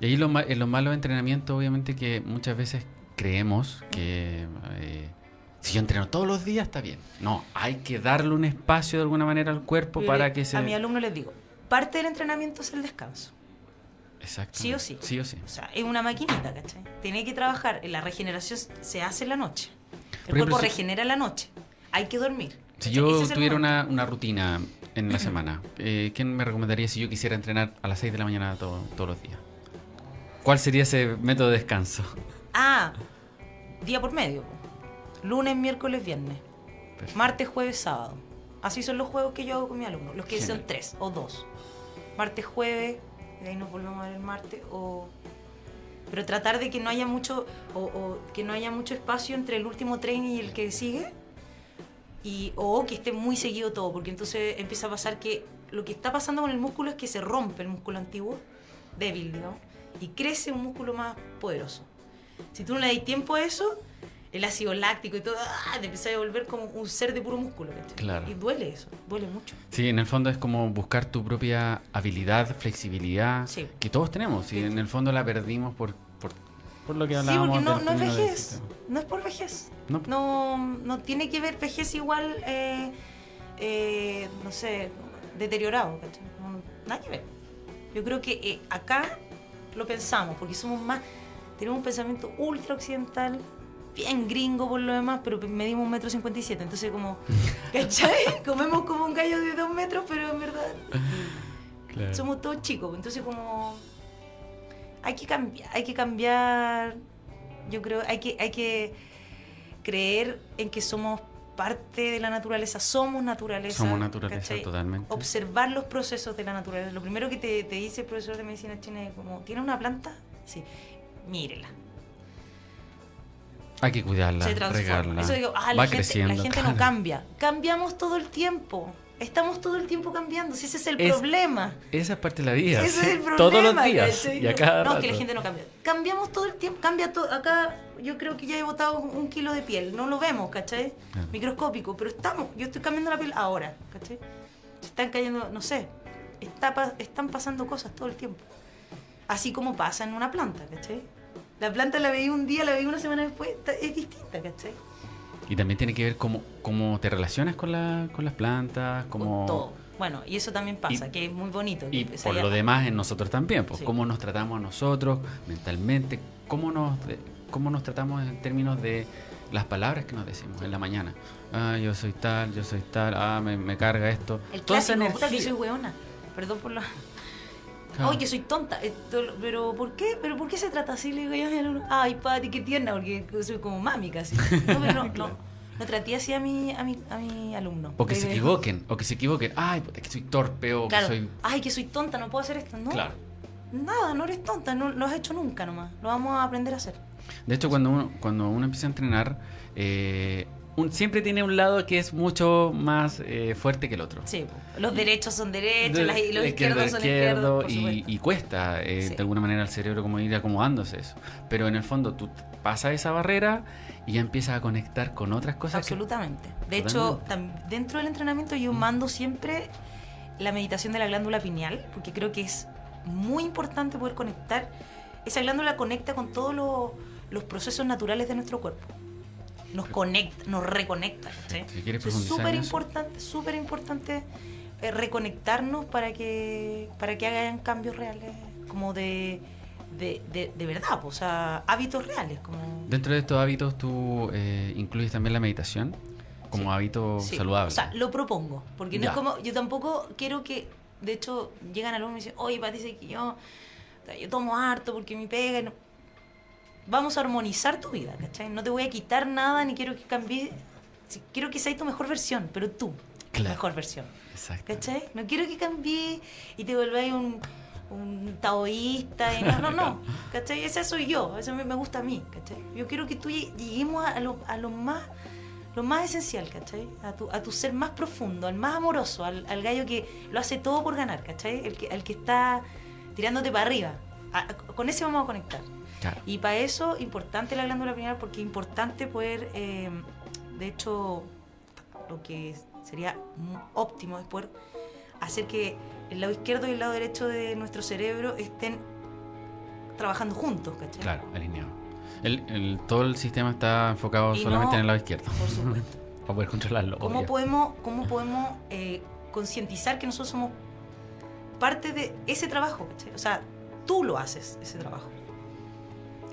Y ahí lo los malos entrenamientos, obviamente que muchas veces creemos que eh, si yo entreno todos los días está bien. No, hay que darle un espacio de alguna manera al cuerpo para le- que se... A mi alumno les digo, parte del entrenamiento es el descanso. Exacto. Sí o sí. Sí o sí. O sea, es una maquinita, ¿cachai? Tiene que trabajar. La regeneración se hace en la noche. El Por cuerpo regenera en la noche. Hay que dormir. Si yo tuviera una, una rutina en la semana, eh, ¿quién me recomendaría si yo quisiera entrenar a las 6 de la mañana todo- todos los días? ¿Cuál sería ese método de descanso? Ah, día por medio. Lunes, miércoles, viernes. Perfecto. Martes, jueves, sábado. Así son los juegos que yo hago con mi alumno. Los que Genial. son tres o dos. Martes, jueves, y de ahí nos volvemos a ver el martes. O... Pero tratar de que no haya mucho o, o que no haya mucho espacio entre el último tren y el que sigue. Y, o que esté muy seguido todo, porque entonces empieza a pasar que lo que está pasando con el músculo es que se rompe el músculo antiguo, débil, digamos, y crece un músculo más poderoso. Si tú no le das tiempo a eso, el ácido láctico y todo, ¡ah! te empieza a volver como un ser de puro músculo. Claro. Y duele eso, duele mucho. Sí, en el fondo es como buscar tu propia habilidad, flexibilidad, Sí. que todos tenemos. Y Sí. en el fondo la perdimos por, por, por lo que Sí, porque no, no es vejez, no es por vejez. No. No, no tiene que ver vejez igual, eh, eh, no sé, deteriorado. No, nada que ver. Yo creo que eh, acá lo pensamos, porque somos más, tenemos un pensamiento ultra occidental, bien gringo por lo demás, pero medimos un metro cincuenta y siete, entonces como, *laughs* ¿cachai? Comemos como un gallo de dos metros, pero en verdad Claro. somos todos chicos, entonces como hay que cambiar, hay que cambiar, yo creo, hay que, hay que creer en que somos parte de la naturaleza, somos naturaleza. Somos naturaleza, ¿cachai? totalmente. Observar los procesos de la naturaleza. Lo primero que te, te dice el profesor de medicina china es como, ¿tiene una planta? Sí, mírela. Hay que cuidarla, regarla. Eso digo, ah, Va la gente, creciendo. la gente claro. no cambia. Cambiamos todo el tiempo. Estamos todo el tiempo cambiando. Si ese es el Es- problema. Esa es parte de la vida. Ese es el problema. *laughs* Todos los días. Y a cada no, rato. que la gente no cambia. Cambiamos todo el tiempo, cambia todo. Acá yo creo que ya he botado un kilo de piel. No lo vemos, ¿cachai? Microscópico, pero estamos. Yo estoy cambiando la piel ahora, ¿cachai? Se están cayendo, no sé. Está, están pasando cosas todo el tiempo. Así como pasa en una planta, ¿cachai? La planta la veí un día, la veí una semana después, es distinta, ¿cachai? Y también tiene que ver cómo, cómo te relacionas con, la, con las plantas, cómo... Con todo. Bueno, y eso también pasa, Y- que es muy bonito. Y por lo demás en nosotros también, pues Sí. cómo nos tratamos a nosotros mentalmente, cómo nos, cómo nos tratamos en términos de las palabras que nos decimos en la mañana. Ah, yo soy tal, yo soy tal, ah, me, me carga esto. El Toda clásico, puta que soy weona. Perdón por la... Claro. Ay, que soy tonta. Esto- pero ¿por qué? ¿Pero por qué se trata así? Le digo yo a mi alumno, Ay, Pati, qué tierna, porque soy como mami casi. *laughs* No, pero no, no, no traté así a mi, a mi, a mi alumno. O que se equivoquen, o que se equivoquen. Ay, puta, que soy torpe, o Claro, que soy... ay, que soy tonta, no puedo hacer esto. No, Claro. nada, no eres tonta, no lo has hecho nunca nomás. Lo vamos a aprender a hacer. De hecho, cuando uno, cuando uno empieza a entrenar, eh, un- siempre tiene un lado que es mucho más eh, fuerte que el otro. Sí, los derechos son derechos, De- las- y los izquierdos son izquierdo, izquierdos, y, cuesta eh, Sí. de alguna manera al cerebro como ir acomodándose eso. Pero en el fondo tú pasas esa barrera y ya empiezas a conectar con otras cosas. que- Absolutamente. De hecho, dentro del entrenamiento yo mando siempre la meditación de la glándula pineal, porque creo que es muy importante poder conectar. Esa glándula conecta con todos los procesos naturales de nuestro cuerpo. Nos conecta, nos reconecta. ¿sí? Si quieres Eso es súper importante, súper importante eh, reconectarnos para que, para que hagan cambios reales, como de, de, de, de verdad, pues, o sea, hábitos reales. Como... Dentro de estos hábitos tú eh, incluyes también la meditación como Sí. hábito Sí, saludable. O sea, lo propongo. Porque no Ya. es como. Yo tampoco quiero que. De hecho, llegan alumnos y me dicen, oye, Pati, dice que yo, yo tomo harto porque mi pega. y no-". Vamos a armonizar tu vida, ¿cachai? No te voy a quitar nada ni quiero que cambies. Quiero que seas tu mejor versión, pero tú, tu Claro. mejor versión. Exacto. ¿Cachai? No quiero que cambies y te vuelvas un, un taoísta. Y no, no, no. *laughs* ¿Cachai? Esa soy yo. Eso me, gusta a mí. ¿Cachai? Yo quiero que tú lle- lleguemos a lo, a lo más lo más esencial, ¿cachai? A tu, a tu ser más profundo, al más amoroso, al, al gallo que lo hace todo por ganar, ¿cachai? El que, al que está tirándote para arriba. A- con ese vamos a conectar. Claro. Y para eso, importante la glándula pineal, porque es importante poder, eh, de hecho, lo que sería óptimo es poder hacer que el lado izquierdo y el lado derecho de nuestro cerebro estén trabajando juntos, ¿cachai? Claro, alineado. El, el- todo el sistema está enfocado Y solamente no- en el lado izquierdo. Por supuesto. *laughs* Para poder controlarlo. ¿Cómo obvio. podemos, cómo podemos eh, concientizar que nosotros somos parte de ese trabajo? ¿cachai? O sea, tú lo haces, ese trabajo.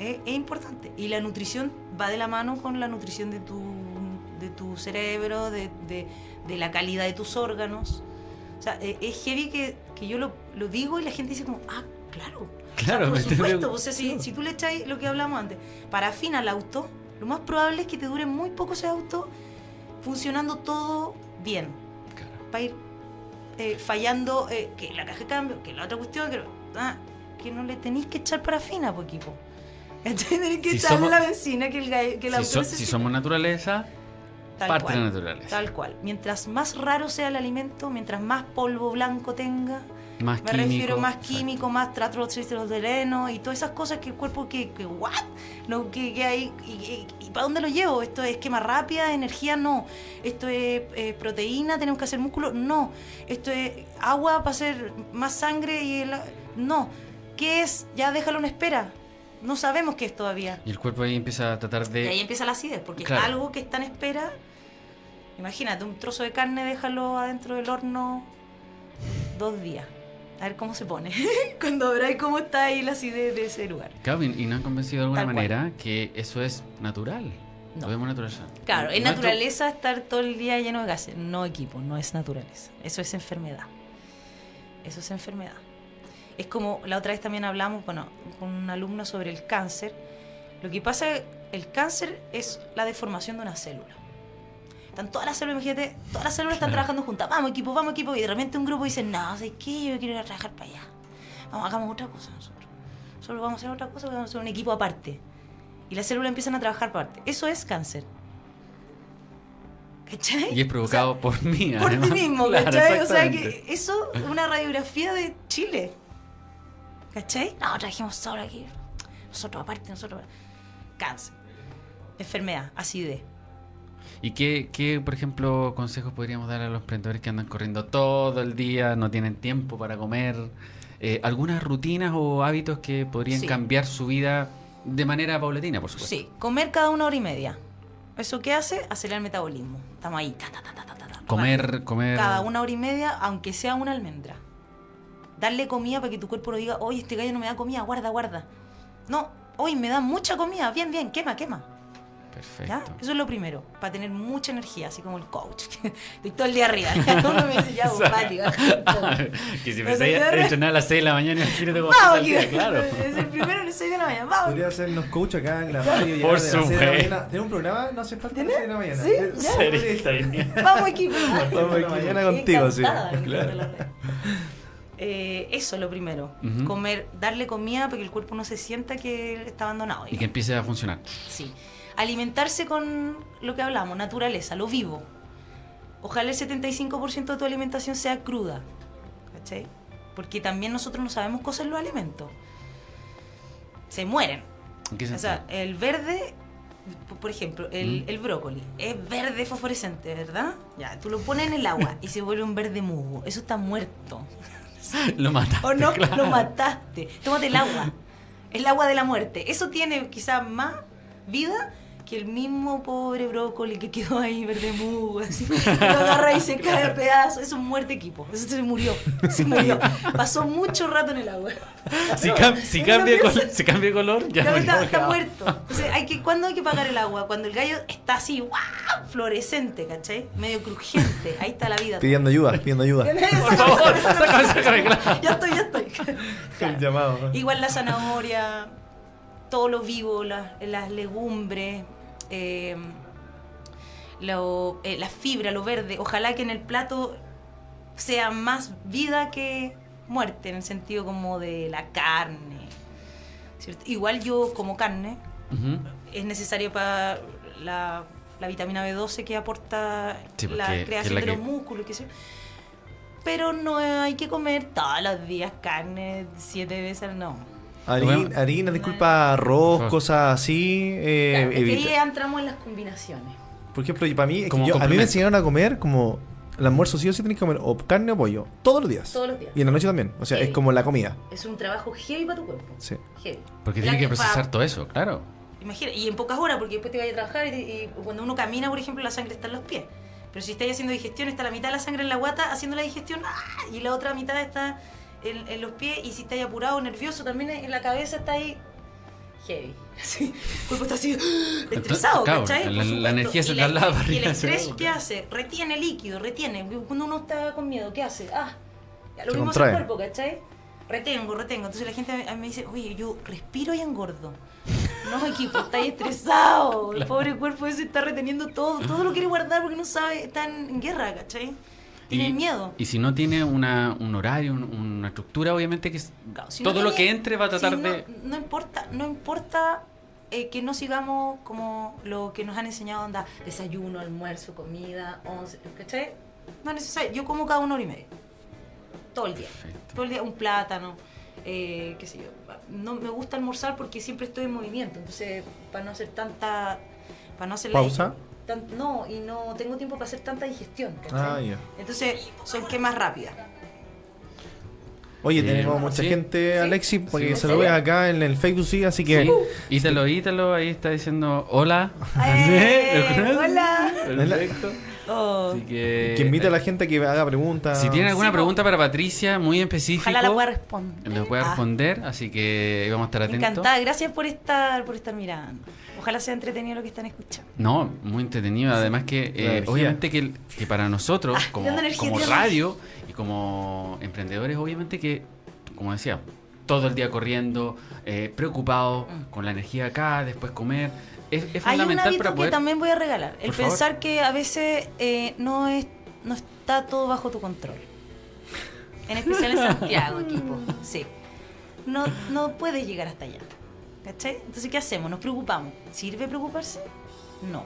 Es, es importante. Y la nutrición va de la mano con la nutrición de tu, de tu cerebro, de, de- de la calidad de tus órganos. O sea, eh, es heavy que, que yo lo, lo digo y la gente dice como, ah, claro. Claro, por supuesto. O sea, si, si tú le echas lo que hablamos antes, parafina al auto, lo más probable es que te dure muy poco ese auto funcionando todo bien. Claro. Para ir eh, fallando eh, que la caja de cambio, que la otra cuestión, que, ah, que no le tenéis que echar parafina, por equipo. Tenéis que Si somos- la benzina que el, que el Si, so- si somos naturaleza, Tal parte cual, de la naturaleza. Tal cual. Mientras más raro sea el alimento, mientras más polvo blanco tenga, Más me químico. refiero más exacto. químico, más tratrotricistereno y todas esas cosas que el cuerpo que, que what? No, que, que hay y, y- y para dónde lo llevo? Esto es quema rápida, energía no. Esto es eh, proteína, tenemos que hacer músculo, no. Esto es agua para hacer más sangre y el- no. ¿Qué es? Ya déjalo en espera. No sabemos qué es todavía. Y el cuerpo ahí empieza a tratar Y ahí de. empieza la acidez, porque Claro. algo que está en espera, imagínate, un trozo de carne, déjalo adentro del horno dos días. A ver cómo se pone. *laughs* Cuando veráis cómo está ahí la acidez de ese lugar. Claro, y nos han convencido de alguna Tal cual. manera que eso es natural. No. Lo vemos naturaleza. Claro, es Nuestro- naturaleza estar todo el día lleno de gases. No equipo, no es naturaleza. Eso es enfermedad. Eso es enfermedad. Es como la otra vez también hablamos, bueno, con un alumno sobre el cáncer. Lo que pasa, el cáncer es la deformación de una célula. Están todas las células, imagínate, todas las células están Claro. trabajando juntas. Vamos equipo, vamos equipo. Y de repente un grupo dice, no, ¿sabes qué? Yo quiero ir a trabajar para allá. Vamos, hagamos otra cosa nosotros. Solo vamos a hacer otra cosa, vamos a hacer un equipo aparte. Y las células empiezan a trabajar aparte. Eso es cáncer. ¿Cachai? Y es provocado por mí. O sea, por además. ti mismo, Claro, ¿cachai? O sea que eso es una radiografía de Chile. ¿Cachai? No, trajimos solo aquí. Nosotros aparte, nosotros aparte. Cáncer. Enfermedad, acidez. ¿Y qué, qué, por ejemplo, consejos podríamos dar a los emprendedores que andan corriendo todo el día, no tienen tiempo para comer? Eh, ¿Algunas rutinas o hábitos que podrían Sí. cambiar su vida de manera paulatina, por supuesto? Sí, comer cada una hora y media. ¿Eso qué hace? Acelerar el metabolismo. Estamos ahí. ta, ta, ta, ta, ta, ta, ta, Comer, comer... Cada una hora y media, aunque sea una almendra. Darle comida para que tu cuerpo no diga, oye, este gallo no me da comida, guarda, guarda. No, hoy me da mucha comida, bien, bien, quema, quema. Perfecto. ¿Ya? Eso es lo primero, para tener mucha energía, así como el coach. *laughs* Estoy todo el día arriba. *laughs* Uno me dice, ya, vos, Pati, baja un poco". que si sé a entrenar a las 6 de la mañana, imagínate *laughs* cómo Vamos, está día, claro. Es el primero a las 6 de la mañana, vamos. Podría hacernos coach acá en la radio. Por supuesto. Tener un programa, no hace falta las 6 de la mañana. Sí, ya. podría estar. Vamos, equipo. Estamos aquí mañana contigo, sí. Claro. Eh, eso es lo primero. Comer, darle comida para que el cuerpo no se sienta que está abandonado. Y que empiece a funcionar. Sí. Alimentarse con lo que hablamos, naturaleza, lo vivo. Ojalá el 75% de tu alimentación sea cruda. ¿Cachai? Porque también nosotros no sabemos cocer los alimentos. Se mueren. ¿En qué O sea, el verde, por ejemplo, el, Mm. el brócoli es verde fosforescente, ¿verdad? Ya, tú lo pones en el agua *laughs* y se vuelve un verde musgo. Eso está muerto. *laughs* lo mataste. ¿O no? claro. Lo mataste. Tómate el agua. El agua de la muerte. Eso tiene quizás más vida que el mismo pobre brócoli que quedó ahí verde musgo. Así. Lo agarra y se cae a pedazos. Es un muerte equipo. Eso se murió. Se murió. Pasó mucho rato en el agua. Si, cam- si cambia, col- si cambia de color, ya está, está muerto. Entonces, hay que, ¿cuándo hay que pagar el agua? Cuando el gallo está así, ¡guau! fluorescente, ¿cachai? Medio crujiente. Ahí está la vida. Pidiendo ayuda, pidiendo ayuda. Por favor, sácame, sácame, claro. Ya estoy, ya estoy. El llamado. Igual la zanahoria, todo lo vivo, las, las legumbres, eh, lo, eh, la fibra, lo verde. Ojalá que en el plato sea más vida que muerte, en el sentido como de la carne. ¿cierto? Igual yo como carne, es necesario para la, la vitamina B12 que aporta Sí, porque- la creación la de que- los músculos, qué sé yo. Pero no hay que comer todos los días carne siete veces, no. Harina, harina, disculpa, arroz, cosas así. Eh, Claro, es que evita. ahí entramos en las combinaciones. Por ejemplo, para mí, es que Como yo- a mí me enseñaron a comer como el almuerzo sí o sí tienes que comer o carne o pollo. Todos los días. Todos los días. Y en la noche también. O sea, Sí. es como la comida. Es un trabajo heavy para tu cuerpo. Sí. Heavy. Porque tiene que procesar todo eso, claro. Imagina, y en pocas horas, porque después te vayas a trabajar y, y cuando uno camina, por ejemplo, la sangre está en los pies. Pero si estáis haciendo digestión, está la mitad de la sangre en la guata haciendo la digestión ¡ah! y la otra mitad está en, en los pies. Y si estáis apurado, nervioso, también en la cabeza está ahí heavy. *laughs* Así, el cuerpo está así *gasps* estresado, claro, ¿cachai? la- la energía se traslada Y el estrés, ¿qué claro. hace? Retiene líquido, retiene. Cuando uno está con miedo, ¿qué hace? Ah, lo Se mismo hace el cuerpo, ¿cachai? Retengo, retengo. Entonces la gente a mí- me dice, oye, yo respiro y engordo. *laughs* No, equipo, estáis estresado. El pobre cuerpo ese está reteniendo todo. Todo lo quiere guardar porque no sabe, está en, en guerra, ¿cachai? Tiene y, miedo. Y si no tiene una, un horario, un- una estructura, obviamente que es- Claro, si no todo lo que entre va a tratar si no- de... No importa, no importa eh, que no sigamos como lo que nos han enseñado, onda, desayuno, almuerzo, comida, once, ¿cachai? No es necesario. Yo como cada una hora y media. Todo el día. Perfecto. Todo el día un plátano, eh, qué sé yo. No me gusta almorzar porque siempre estoy en movimiento, entonces para no hacer tanta... Para no hacer la- ¿Pausa? Tan- no, y no tengo tiempo para hacer tanta digestión. Ah. Entonces son quemas rápidas. Oye, Sí, tenemos mucha sí. gente, Sí. Alexis, porque Sí. se lo ve acá en el Facebook, sí, así que. Sí. Ítalo, Ítalo, ahí está diciendo hola. *laughs* ¡Eh! *laughs* ¿Sí? ¡Hola! Perfecto. Oh. Así que... Que invita a la gente a que haga preguntas. Si tiene alguna Sí, pregunta para Patricia, muy específico, Ojalá la pueda responder. pueda Ah, responder, así que vamos a estar atentos. encantada, gracias por estar, por estar mirando. Ojalá sea entretenido lo que están escuchando. No, muy entretenido. Además que, eh, obviamente que, que para nosotros, Ah, como, energía, radio y como emprendedores, obviamente que, como decía, todo el día corriendo, eh, preocupado, Mm. con la energía acá, después comer, es, es Hay un hábito para que también voy a regalar. El Por favor. pensar que a veces eh, no, es, no está todo bajo tu control. En especial en *laughs* Santiago, equipo. Sí. No, no puedes llegar hasta allá. ¿Cachai? Entonces, ¿qué hacemos? Nos preocupamos. ¿Sirve preocuparse? No.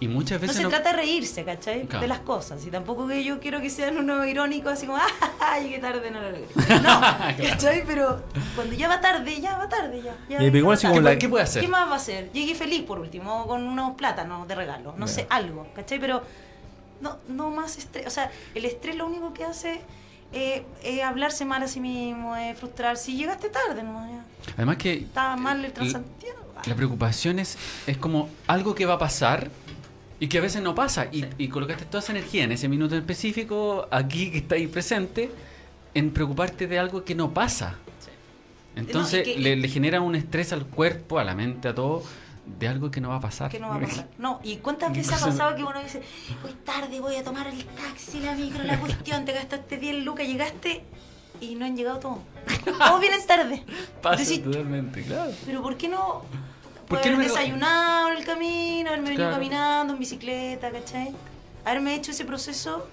Y muchas No veces... se no- trata de reírse, ¿cachai? Claro. De las cosas. Y tampoco que yo quiero que sean unos irónicos así como, *laughs* ¡ah, llegué tarde, no lo logré! *laughs* No, ¿cachai? Pero cuando ya va tarde, ya va tarde, ya. ya Y ya igual va así tarde. como la- ¿Qué puede hacer? ¿Qué más va a hacer? Llegué feliz por último, con unos plátanos de regalo, no sé, algo, ¿cachai? Pero no, no más estrés. O sea, el estrés lo único que hace eh, es hablarse mal a sí mismo, es frustrar. Si llegaste tarde, no, ya. Además que Estaba mal el Transantiago. La preocupación es, es como algo que va a pasar y que a veces no pasa. Y, y colocaste toda esa energía en ese minuto en específico, aquí que está ahí presente, en preocuparte de algo que no pasa. Sí. Entonces No, y que- le, le genera un estrés al cuerpo, a la mente, a todo, de algo que no va a pasar. que no va a *laughs* pasar. No, ¿y cuántas veces ha pasado que uno dice, voy tarde, voy a tomar el taxi, la micro, la cuestión, te gastaste 10 lucas, llegaste y no han llegado todos. *laughs* Todos vienen tarde. Pasa totalmente, claro. pero ¿por qué no? ¿Por qué no me- desayunado en el camino, haberme venido Claro. caminando en bicicleta, ¿cachai? Haberme hecho ese proceso,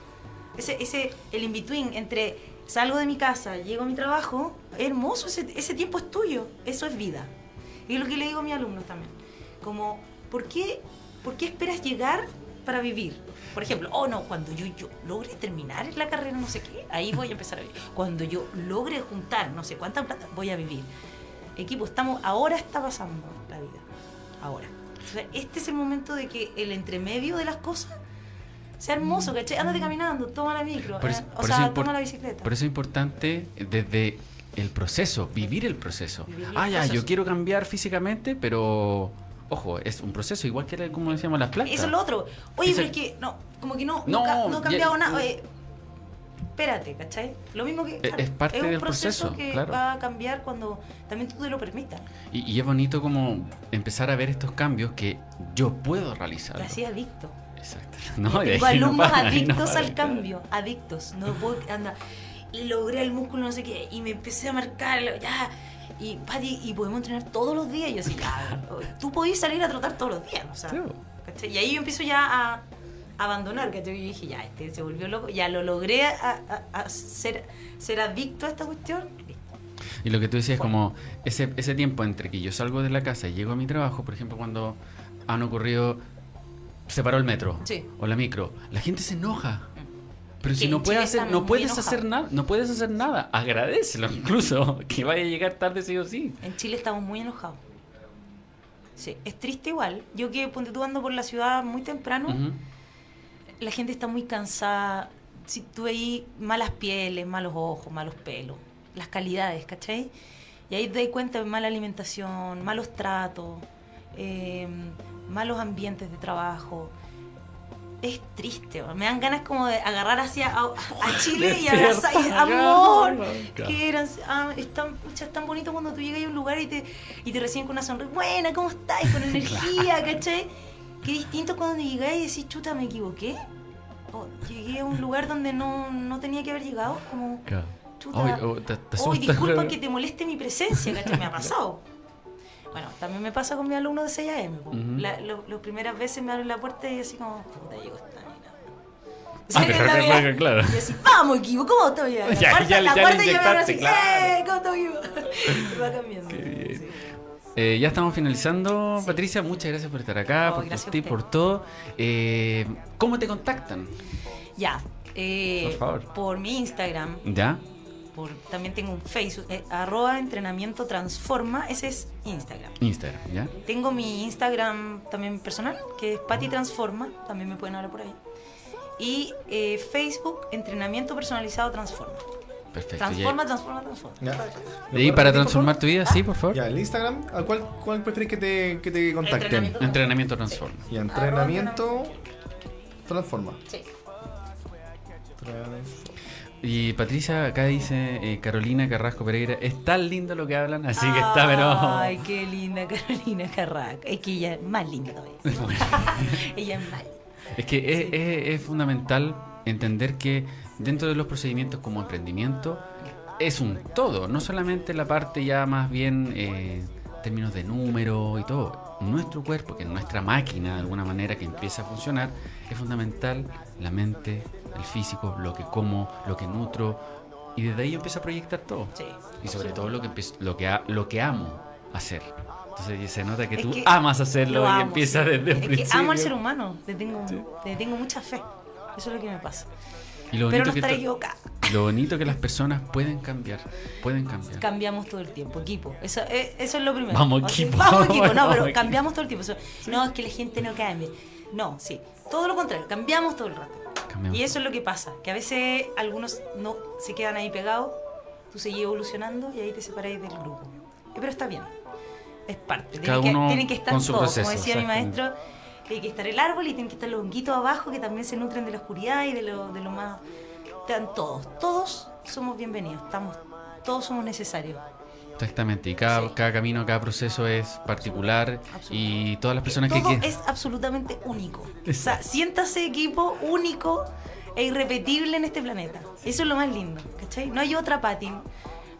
ese, ese el in-between entre salgo de mi casa, llego a mi trabajo, hermoso, ese, ese tiempo es tuyo, eso es vida. Y es lo que le digo a mis alumnos también. Como, ¿por qué, ¿por qué esperas llegar para vivir? Por ejemplo, oh no, cuando yo, yo logre terminar la carrera, no sé qué, ahí voy a empezar a vivir. Cuando yo logre juntar no sé cuánta plata, voy a vivir. Equipo, estamos, ahora está pasando la vida. Ahora. O sea, este es el momento de que el entremedio de las cosas sea hermoso, ¿cachai? Ándate caminando, toma la micro, Por eh, o sea, toma la bicicleta. Por eso es importante desde el proceso, vivir el proceso. Vivir el ah, ya, proceso. yo quiero cambiar físicamente, pero ojo, es un proceso, igual que era, como decíamos las plantas. Eso es lo otro. Oye, Ese- pero es que no, como que no, No, no, ha cambiado ya- nada. Oye, espérate, ¿cachai? Lo mismo que. Es- es parte un del proceso, proceso, que claro. va a cambiar cuando también tú te lo permitas. Y, y es bonito como empezar a ver estos cambios que yo puedo realizar. Hacía adicto. Exacto. *laughs* No, y no alumnos para, no adictos para. al cambio, adictos. No puedo, anda. Logré el músculo, no sé qué, y me empecé a marcar, ya. Y, Pati, y podemos entrenar todos los días. Y yo así, ya, *laughs* tú podías salir a trotar todos los días, o sea, Sí. ¿cachai? Y ahí yo empiezo ya a abandonar. Y yo dije, ya, este se volvió loco, ya lo logré a, a- a ser, ser adicto a esta cuestión. Y lo que tú decías, como ese, ese tiempo entre que yo salgo de la casa y llego a mi trabajo, por ejemplo, cuando han ocurrido, se paró el metro Sí. o la micro, la gente se enoja. Pero Que si no Chile hacer, no puedes hacer nada, no puedes hacer nada, agradecelo incluso, *laughs* que vaya a llegar tarde sí o sí. En Chile estamos muy enojados. Sí, es triste igual. Yo que ponte tú ando por la ciudad muy temprano, Ujú. La gente está muy cansada. Si tú veis malas pieles, malos ojos, malos pelos, las calidades, ¿cachai? Y ahí te das cuenta de mala alimentación, malos tratos, eh, malos ambientes de trabajo. Es triste, me dan ganas como de agarrar hacia a, a *laughs* Chile y abrazar, amor, que eran, ah, es, tan, pucha, es tan bonito cuando tú llegas a un lugar y te, y te reciben con una sonrisa, buena, ¿cómo estás? Con *laughs* energía, ¿cachai? Qué distinto cuando llegáis y decís, chuta, me equivoqué. O llegué a un lugar donde no, no tenía que haber llegado, como, Claro. chuta, Oy, oh, te- te disculpa que *laughs* te moleste mi presencia, ¿cachai? Me ha pasado. Bueno, también me pasa con mis alumnos de 6 AM. La- lo- Las primeras veces me abren la puerta y así como, puta, llegó esta mina. Ah, la claro, mina- claro. Y así, vamos, equipo, ¿cómo estoy? *laughs* La Ya, cuarta, ya- la ya cuarta le y yo me abro así, claro. ¡eh! ¿Cómo estoy, *laughs* va cambiando. Qué bien. sí. Eh, ya estamos finalizando, Sí. Patricia. Muchas gracias por estar acá, Oh, por tips, usted. por todo. Eh, ¿Cómo te contactan? Ya. eh, Por favor. Por mi Instagram, ¿Ya? por, también tengo un Facebook, arroba entrenamiento transforma, ese es Instagram. Instagram, ¿ya? Tengo mi Instagram también personal, que es Pati Transforma, también me pueden hablar por ahí. Y Facebook, Entrenamiento Personalizado Transforma. Perfecto. Transforma, transforma, transforma. Ya. ¿Y, para transformar tu vida? Sí, por favor. Ya, el Instagram, ¿al cuál, cuál prefieres que te, que te contacten? Entrenamiento. Entrenamiento transforma. Y entrenamiento transforma. Sí. Y Patricia, acá dice eh, Carolina Carrasco Pereira, es tan lindo lo que hablan, así que está, pero... Ay, qué linda *laughs* Carolina Carraca. Es que ella es más linda todavía. *laughs* ella es más linda. Es que es, es- es fundamental entender que dentro de los procedimientos como emprendimiento es un todo, no solamente la parte ya más bien eh, términos de número y todo. Nuestro cuerpo, que es nuestra máquina de alguna manera que empieza a funcionar, es fundamental la mente, el físico, lo que como, lo que nutro y desde ahí yo empiezo a proyectar todo. Sí. Y sobre todo lo que empiezo- lo que lo que amo hacer. Entonces se nota que Es tú que amas hacerlo lo y amo, empiezas sí. desde el Es principio. que amo al ser humano. Le tengo, le tengo mucha fe. Eso es lo que me pasa. Y lo Pero bonito no que estaré to- equivocada. Lo bonito que las personas pueden cambiar, pueden cambiar. Cambiamos todo el tiempo, equipo. Eso, eh, eso es lo primero. Vamos, O sea, equipo. Vamos equipo, no, pero cambiamos todo el tiempo. No, es que la gente no cambie. No, sí. Todo lo contrario, cambiamos todo el rato. Cambiamos. Y eso es lo que pasa, que a veces algunos no se quedan ahí pegados, tú seguís evolucionando y ahí te separáis del grupo. Eh, Pero está bien, es parte. Cada Tienen que, uno tienen que estar con su todos, proceso, como decía mi exactamente. Maestro, tiene que estar el árbol y tienen que estar los honguitos abajo que también se nutren de la oscuridad y de lo, de lo más... Están todos, todos somos bienvenidos, estamos, todos somos necesarios. Exactamente. Y cada, Sí. cada camino, cada proceso es particular. Y todas las personas que Todo es absolutamente único. O sea, siéntase equipo único e irrepetible en este planeta. Eso es lo más lindo, ¿cachai? No hay otra Patti,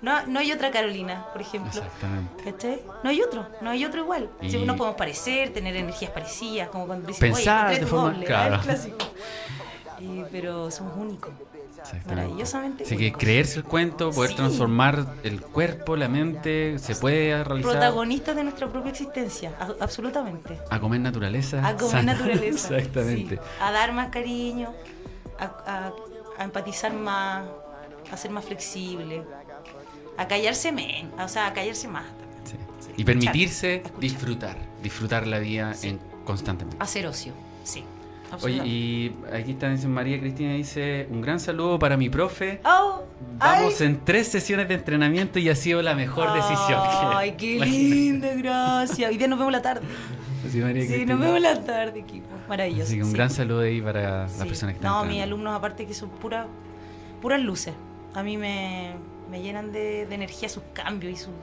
no, no hay otra Carolina, por ejemplo. Exactamente. ¿Cachai? No hay otro, no hay otro igual. Y- Si nos podemos parecer, tener energías parecidas, como cuando dicen, Pensar oye, de forma- doble. Y- pero somos únicos. Maravillosamente Así que creerse el cuento, poder Sí. transformar el cuerpo, la mente, se puede realizar. Protagonistas de nuestra propia existencia, a- absolutamente. A comer naturaleza. A comer sana. naturaleza. *laughs* Exactamente. sí. A dar más cariño, a, a- a empatizar más, a ser más flexible, a callarse menos, o sea, a callarse más. Sí. Sí, Y permitirse escuchar. disfrutar, disfrutar la vida Sí. en, constantemente. Hacer ocio, sí. Oye, y aquí está, dice María Cristina, dice, un gran saludo para mi profe. ¡Oh! Vamos ¡Ay! en tres sesiones de entrenamiento y ha sido la mejor decisión. Ay, *laughs* qué linda, gracias. Hoy día nos vemos la tarde. Sí, María Sí, nos vemos la tarde, equipo. Maravilloso. Así que un sí. gran saludo ahí para las personas que están No, mis alumnos, aparte que son puras puras luces. A mí me, me llenan de, de energía sus cambios y sus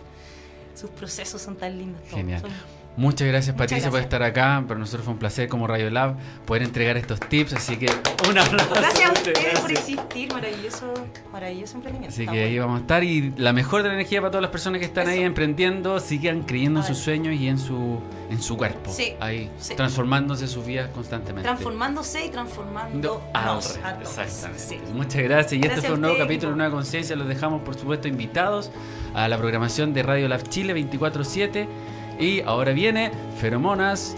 sus procesos son tan lindos. todos. Genial. Son- Muchas gracias Muchas Patricia por estar acá. Para nosotros fue un placer como Radio Lab poder entregar estos tips. Así que un aplauso. Gracias a ustedes por existir. Maravilloso, maravilloso emprendimiento. Así Está que ahí vamos a estar y la mejor de la energía para todas las personas que están ahí emprendiendo, sigan creyendo en sus sueños y en su en su cuerpo. Sí, Ahí sí. transformándose sus vidas constantemente. Transformándose y transformando a todos. Exactamente. Sí. Muchas gracias. Y este fue un nuevo capítulo de. Nueva Conciencia. Los dejamos, por supuesto, invitados a la programación de Radio Lab Chile 24-7. Y ahora viene Feromonas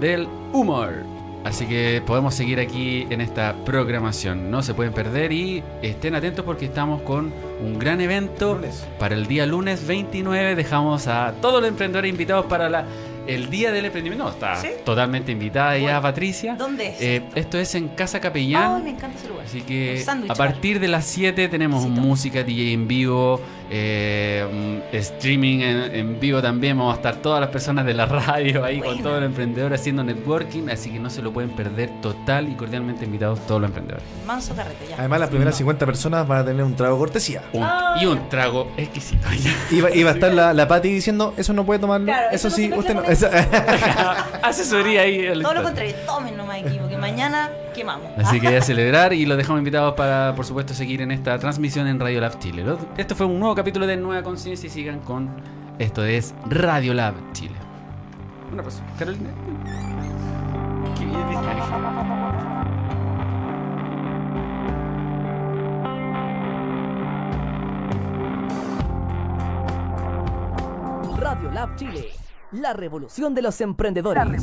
del Humor. Así que podemos seguir aquí en esta programación. No se pueden perder y estén atentos porque estamos con un gran evento Lunes. para el día lunes 29. Dejamos a todos los emprendedores invitados para la, el día del emprendimiento. No, está ¿Sí? totalmente invitada ya Bueno, Patricia. ¿Dónde es? Eh, esto es en Casa Capellán. Ay, me encanta ese lugar. Así que a partir de las 7 tenemos Besito. música, DJ en vivo, eh, mm, streaming en, en vivo también. Vamos a estar todas las personas de la radio ahí con todos los emprendedores haciendo networking. Así que no se lo pueden perder total y cordialmente invitados todos los emprendedores. Manso carrete, ya. Además, las primeras 50 personas van a tener un trago cortesía. Un- y un trago exquisito. Y va, y va a estar la, la Pati diciendo, eso no puede tomarlo. Claro, eso, eso no sí, usted no. *laughs* Esa- *laughs* Asesoría ahí. Todo lo contrario, tomen nomás equipo, que mañana quemamos. Así que ya celebrar y los dejamos invitados para, por supuesto, seguir en esta transmisión en Radio Lab Chile. Esto fue un nuevo capítulo de Nueva Conciencia y sigan con esto es Radio Lab Chile. Una cosa, Carolina. Qué bien. Radio Lab Chile, la revolución de los emprendedores.